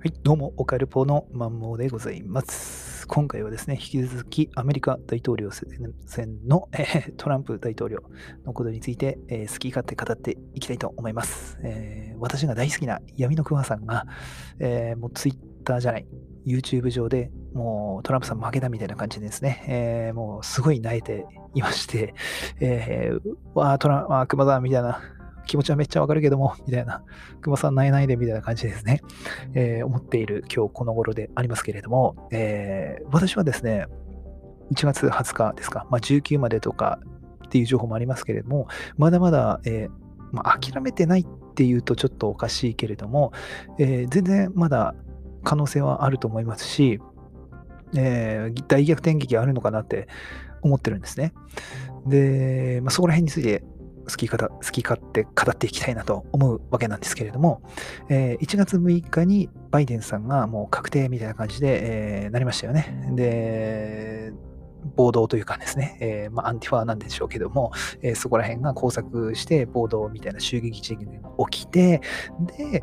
はい、どうも、オカルポのマンモーでございます。今回はですね、引き続きアメリカ大統領選の、えー、トランプ大統領のことについて、えー、好き勝手語っていきたいと思います。えー、私が大好きな闇のクマさんが、えもうツイッターじゃない、YouTube 上でもうトランプさん負けたみたいな感じですね、えもうすごい泣いていまして、えー、わー、トランプ、あ、熊だみたいな気持ちはめっちゃわかるけども、みたいな、熊さんないないでみたいな感じですね、えー、思っている今日この頃でありますけれども、えー、私はですね、1月20日ですか、まあ、19までとかっていう情報もありますけれども、まだまだ、えーまあ、諦めてないっていうとちょっとおかしいけれども、えー、全然まだ可能性はあると思いますし、えー、大逆転劇あるのかなって思ってるんですね。で、まあ、そこら辺について好き方好き勝手語っていきたいなと思うわけなんですけれども、えー、1月6日にバイデンさんがもう確定みたいな感じで、えー、なりましたよね。で、暴動というかですね、えー、まあ、アンティファーなんでしょうけども、えー、そこら辺が工作して暴動みたいな襲撃事件が起きて、で、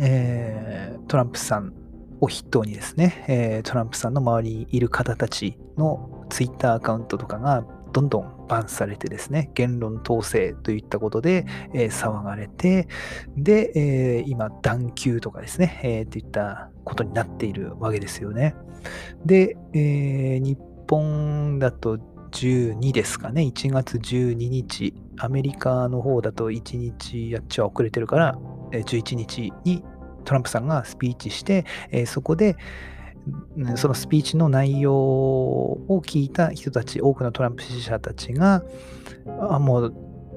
えー、トランプさんを筆頭にですね、えトランプさんの周りにいる方たちのツイッターアカウントとかがどんどんバンされてですね、言論統制といったことで、えー、騒がれて、で、えー、今、断球とかですね、えー、といったことになっているわけですよね。で、えー、日本だと12ですかね、1月12日、アメリカの方だと1日やっちゃ遅れてるから、11日にトランプさんがスピーチして、えそこで、そのスピーチの内容を聞いた人たち、多くのトランプ支持者たちが、あもう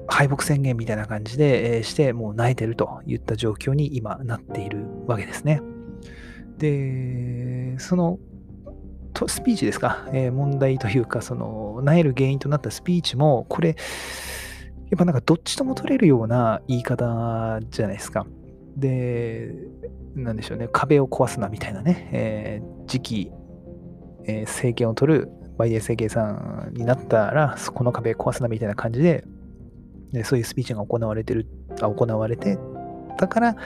敗北宣言みたいな感じで、えー、して、もう泣いてるといった状況に今なっているわけですね。で、そのスピーチですか、えー、問題というか、その、なえる原因となったスピーチも、これ、やっぱなんかどっちとも取れるような言い方じゃないですか。で、なんでしょうね、壁を壊すなみたいなね、えー、次期、えー、政権を取るバイデン政権さんになったら、この壁壊すなみたいな感じで、でそういうスピーチが行われてる、あ行われて、だから、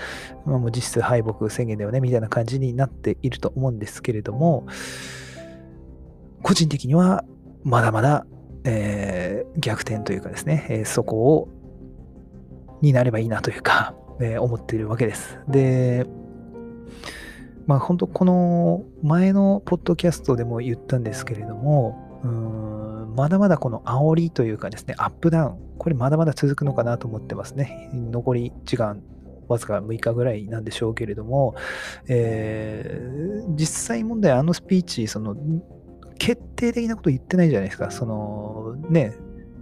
まあ、もう実質敗北宣言だよねみたいな感じになっていると思うんですけれども、個人的にはまだまだ、えー、逆転というかですね、えー、そこをになればいいなというか、え、思っているわけです。で、まあ本当この前のポッドキャストでも言ったんですけれども、うんまだまだこの煽りというかですね、アップダウン、これまだまだ続くのかなと思ってますね。残り時間わずか6日ぐらいなんでしょうけれども、えー、実際問題、あのスピーチ、その決定的なこと言ってないじゃないですか。そのね、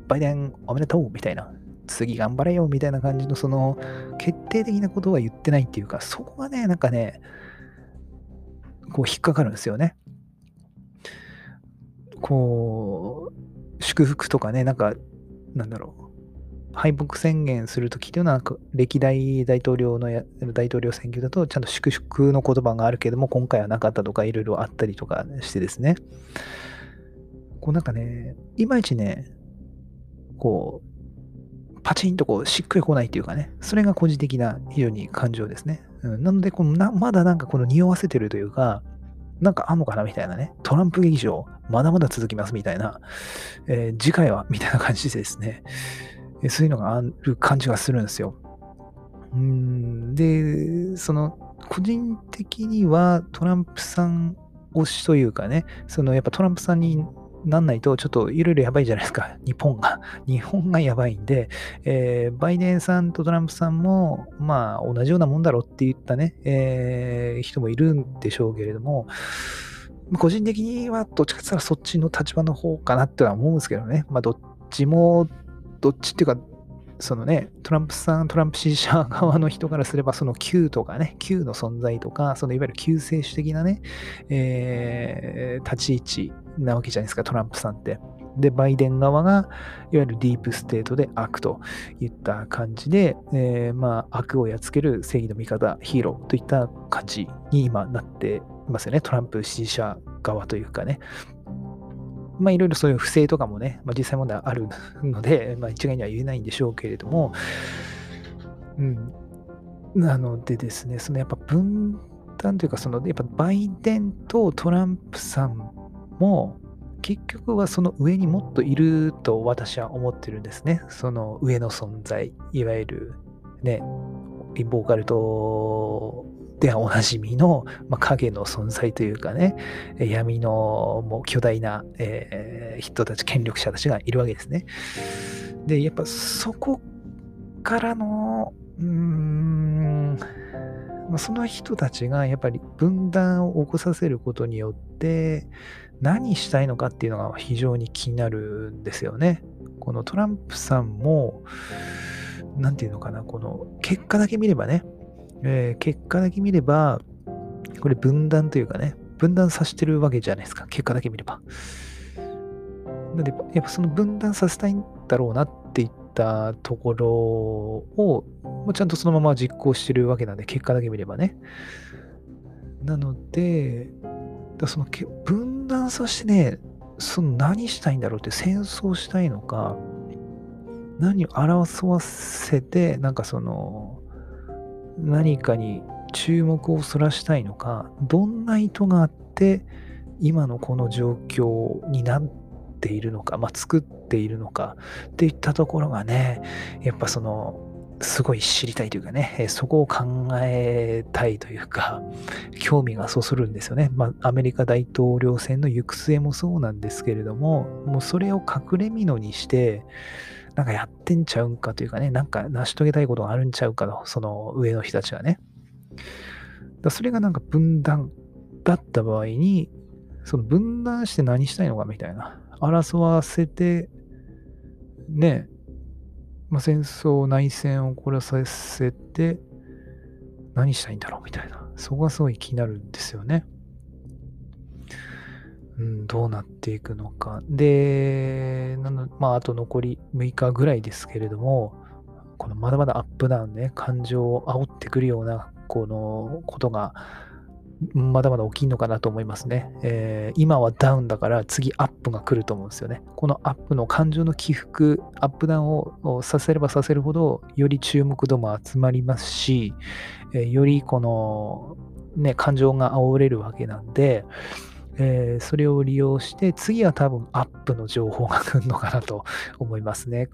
バイデンおめでとうみたいな。次頑張れよみたいな感じのその決定的なことは言ってないっていうか、そこがね、なんかね、こう引っかかるんですよね。こう、祝福とかね、なんか、なんだろう。敗北宣言するときっていうのは、歴代大統領の大統領選挙だと、ちゃんと祝福の言葉があるけども、今回はなかったとか、いろいろあったりとかしてですね。こうなんかね、いまいちね、こう、パチンとこうしっくりこないっていうかね、それが個人的な非常に感情ですね。うん、なのでこのな、まだなんかこの匂わせてるというか、なんかあんのかなみたいなね、トランプ劇場、まだまだ続きますみたいな、えー、次回はみたいな感じですね、そういうのがある感じがするんですよ。うん。で、その、個人的にはトランプさん推しというかね、そのやっぱトランプさんになんないと、ちょっといろいろやばいじゃないですか。日本が。日本がやばいんで、えー、バイデンさんとトランプさんも、まあ、同じようなもんだろうって言ったね、えー、人もいるんでしょうけれども、個人的にはどっちかって言ったらそっちの立場の方かなっては思うんですけどね。まあ、どっちも、どっちっていうか、そのね、トランプさん、トランプ支持者側の人からすれば、その Q とかね、Q の存在とか、そのいわゆる救世主的なね、えー、立ち位置なわけじゃないですか、トランプさんって。で、バイデン側が、いわゆるディープステートで悪といった感じで、えー、まあ、悪をやっつける正義の味方、ヒーローといった感じに今なっていますよね、トランプ支持者側というかね。まあ、いろいろそういう不正とかもね、まあ、実際問題あるので、まあ、一概には言えないんでしょうけれども、うん。なのでですね、そのやっぱ分断というか、そのやっぱバイデンとトランプさんも、結局はその上にもっといると私は思ってるんですね。その上の存在、いわゆるね、ボーカルトではおなじみの、まあ、影の存在というかね、闇のもう巨大な、えー、人たち、権力者たちがいるわけですね。で、やっぱそこからの、うーん、その人たちがやっぱり分断を起こさせることによって何したいのかっていうのが非常に気になるんですよね。このトランプさんも、なんていうのかな、この結果だけ見ればね、えー、結果だけ見れば、これ分断というかね、分断させてるわけじゃないですか、結果だけ見れば。なんで、やっぱその分断させたいんだろうなっていったところを、もちゃんとそのまま実行してるわけなんで、結果だけ見ればね。なので、だその分断させてね、その何したいんだろうって戦争したいのか、何を表わせて、なんかその、何かに注目をそらしたいのか、どんな意図があって、今のこの状況になっているのか、まあ、作っているのかっていったところがね、やっぱその、すごい知りたいというかね、そこを考えたいというか、興味がそそるんですよね。まあ、アメリカ大統領選の行く末もそうなんですけれども、もうそれを隠れ蓑にして、なんかやってんちゃうんかというかね、なんか成し遂げたいことがあるんちゃうかと、その上の人たちがね。だそれがなんか分断だった場合に、その分断して何したいのかみたいな。争わせて、ね、まあ、戦争、内戦を起こらさせて、何したいんだろうみたいな。そこがすごい気になるんですよね。ん、どうなっていくのか。で、なのまあ、あと残り6日ぐらいですけれども、このまだまだアップダウンね、感情を煽ってくるような、このことが、まだまだ起きんのかなと思いますね、えー、今はダウンだから次アップが来ると思うんですよね。このアップの感情の起伏、アップダウンをさせればさせるほど、より注目度も集まりますし、えー、よりこの、ね、感情が煽れるわけなんで、えー、それを利用して、次は多分アップの情報が来るのかなと思いますね。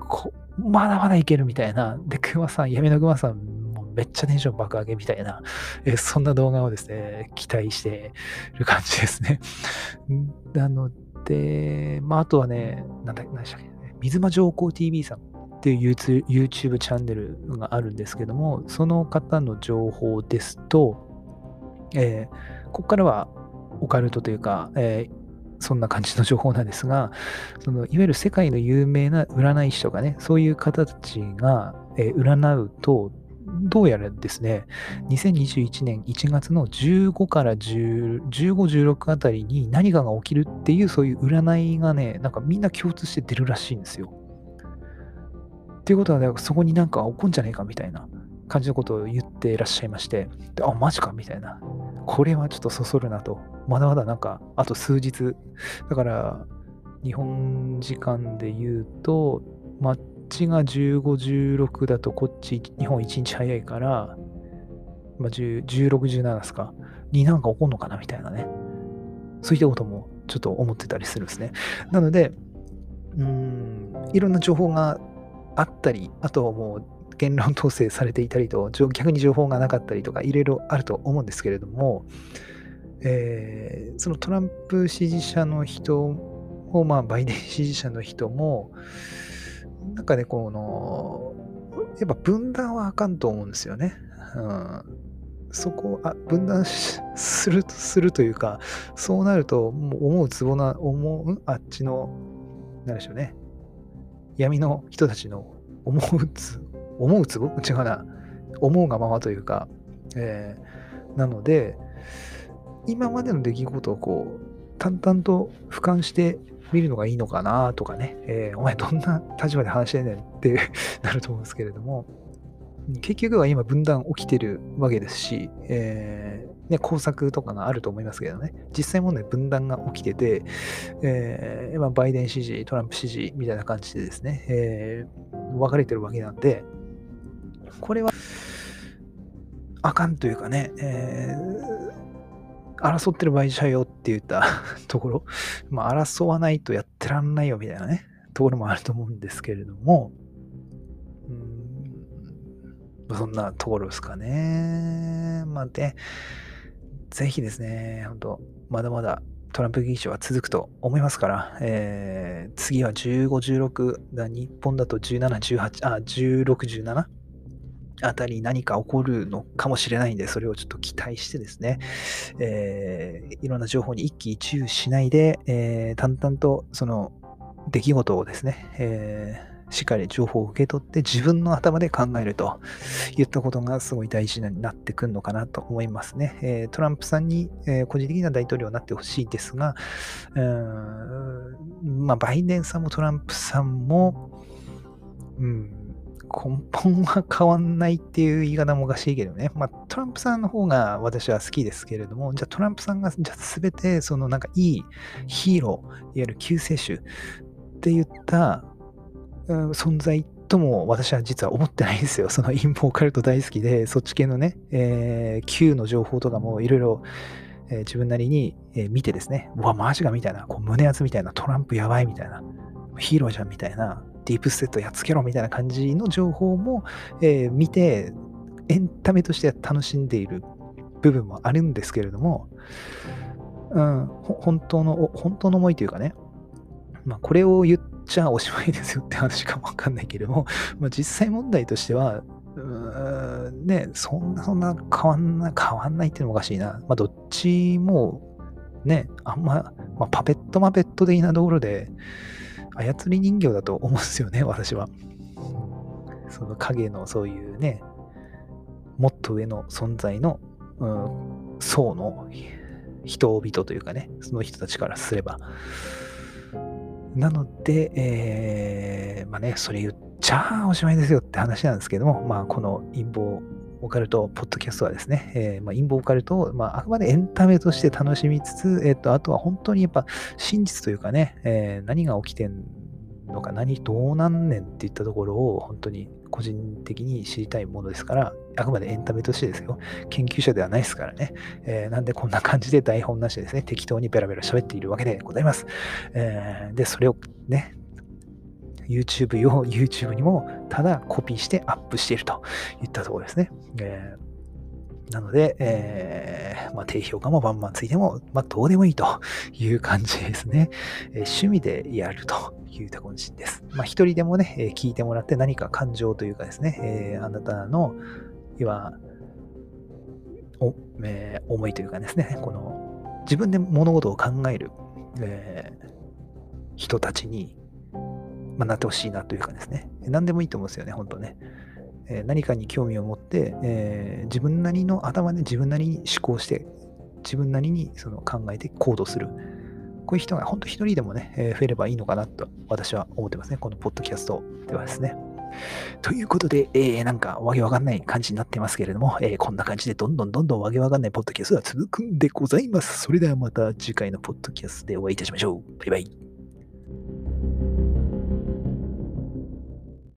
まだまだいけるみたいな。で、熊さん、闇の熊さん、もうめっちゃテンション爆上げみたいな、えー、そんな動画をですね、期待してる感じですね。なので、まあ、あとはね、なんだ、何でしたっけ、水間上皇 TV さんっていう YouTube チャンネルがあるんですけども、その方の情報ですと、えー、ここからはオカルトというか、えー、そんな感じの情報なんですが、そのいわゆる世界の有名な占い師とかね、そういう方たちが、えー、占うと、どうやらですね、2021年1月の15から10 15、16あたりに何かが起きるっていうそういう占いがね、なんかみんな共通して出るらしいんですよ。っていうことは、ね、そこになんか起こんじゃねえかみたいな感じのことを言ってらっしゃいまして、であ、マジかみたいな。これはちょっとそそるなと。まだまだなんか、あと数日。だから、日本時間で言うと、マッチが15、16だと、こっち、日本1日早いから、まあ、16、17ですかになんか起こるのかなみたいなね。そういったこともちょっと思ってたりするんですね。なので、うん、いろんな情報があったり、あとはもう言論統制されていたりと、逆に情報がなかったりとか、いろいろあると思うんですけれども、えー、そのトランプ支持者の人も、まあ、バイデン支持者の人も、なんかね、この、やっぱ分断はあかんと思うんですよね。うん、そこあ分断するするというか、そうなると、もう思うつぼな、思う、あっちの、なんでしょうね、闇の人たちの思うつ思うつぼ？違うな。思うがままというか、えー、なので、今までの出来事をこう、淡々と俯瞰して見るのがいいのかなとかね、えー、お前どんな立場で話してんねんって なると思うんですけれども、結局は今分断起きてるわけですし、えー、ね、工作とかがあると思いますけどね、実際問題分断が起きてて、えー、まあ、バイデン支持、トランプ支持みたいな感じでですね、えー、分かれてるわけなんで、これは、あかんというかね、えー、争ってる場合じゃよって言った ところ、まあ、争わないとやってらんないよみたいなね、ところもあると思うんですけれども、うん、そんなところですかね。まあ、で、ぜひですね、本当まだまだトランプ議長は続くと思いますから、えー、次は15、16だ、日本だと17、18、あ、16、17あたり何か起こるのかもしれないんで、それをちょっと期待してですね、えー、いろんな情報に一喜一憂しないで、えー、淡々とその出来事をですね、えーしっかり情報を受け取って自分の頭で考えるといったことがすごい大事になってくるのかなと思いますね。えー、トランプさんに、えー、個人的な大統領になってほしいですが、うんまあ、バイデンさんもトランプさんも、うん、根本は変わんないっていう言い方もおかしいけどね。まあ、トランプさんの方が私は好きですけれども、じゃあトランプさんが、じゃあ全て、そのなんかいいヒーロー、いわゆる救世主って言ったうん存在とも私は実は思ってないんですよ。その陰謀カルト大好きで、そっち系のね、えー、Q の情報とかもいろいろ自分なりに、え、見てですね、うわ、マジかみたいな、こう胸熱みたいな、トランプやばいみたいな、ヒーローじゃんみたいな、ディープステットやっつけろみたいな感じの情報も、えー、見て、エンタメとして楽しんでいる部分もあるんですけれども、うん、本当の、本当の思いというかね、まあ、これを言っちゃおしまいですよって話かもわかんないけれども、まあ、実際問題としては、ね、そんな、そんな変わんない、変わんないっていうのもおかしいな。まあ、どっちも、ね、あんま、まあ、パペットマペット的なところで、操り人形だと思うんですよね、私は。その影のそういうね、もっと上の存在の、うん、層の人々というかね、その人たちからすれば、なので、えー、まあね、それ言っちゃおしまいですよって話なんですけども、まあ、この陰謀オカルトポッドキャストはですね、えー、まあ、陰謀オカルトを、まあ、あくまでエンタメとして楽しみつつ、えっ、ー、と、あとは本当にやっぱ真実というかね、えー、何が起きてんのか、何、どうなんねんっていったところを本当に個人的に知りたいものですから、あくまでエンタメとしてですよ。研究者ではないですからね。えー、なんでこんな感じで台本なしでですね、適当にベラベラ喋っているわけでございます。えー、で、それをね、YouTube 用 YouTube にもただコピーしてアップしているといったところですね。えーなので、えー、まあ、低評価もバンバンついても、まあ、どうでもいいという感じですね。えー、趣味でやるというたこんしです。まあ、一人でもね、えー、聞いてもらって何か感情というかですね、えー、あなたの、要は、おえー、思いというかですね、この自分で物事を考える、えー、人たちに、まあ、なってほしいなというかですね、何でもいいと思うんですよね、本当ね。えー、何かに興味を持って、えー、自分なりの頭で自分なりに思考して、自分なりにその考えて行動する。こういう人が本当一人でもね、えー、増えればいいのかなと私は思ってますね。このポッドキャストではですね。ということで、えー、なんかわけわかんない感じになってますけれども、えー、こんな感じでどんどんどんどんわけわかんないポッドキャストが続くんでございます。それではまた次回のポッドキャストでお会いいたしましょう。バイバイ。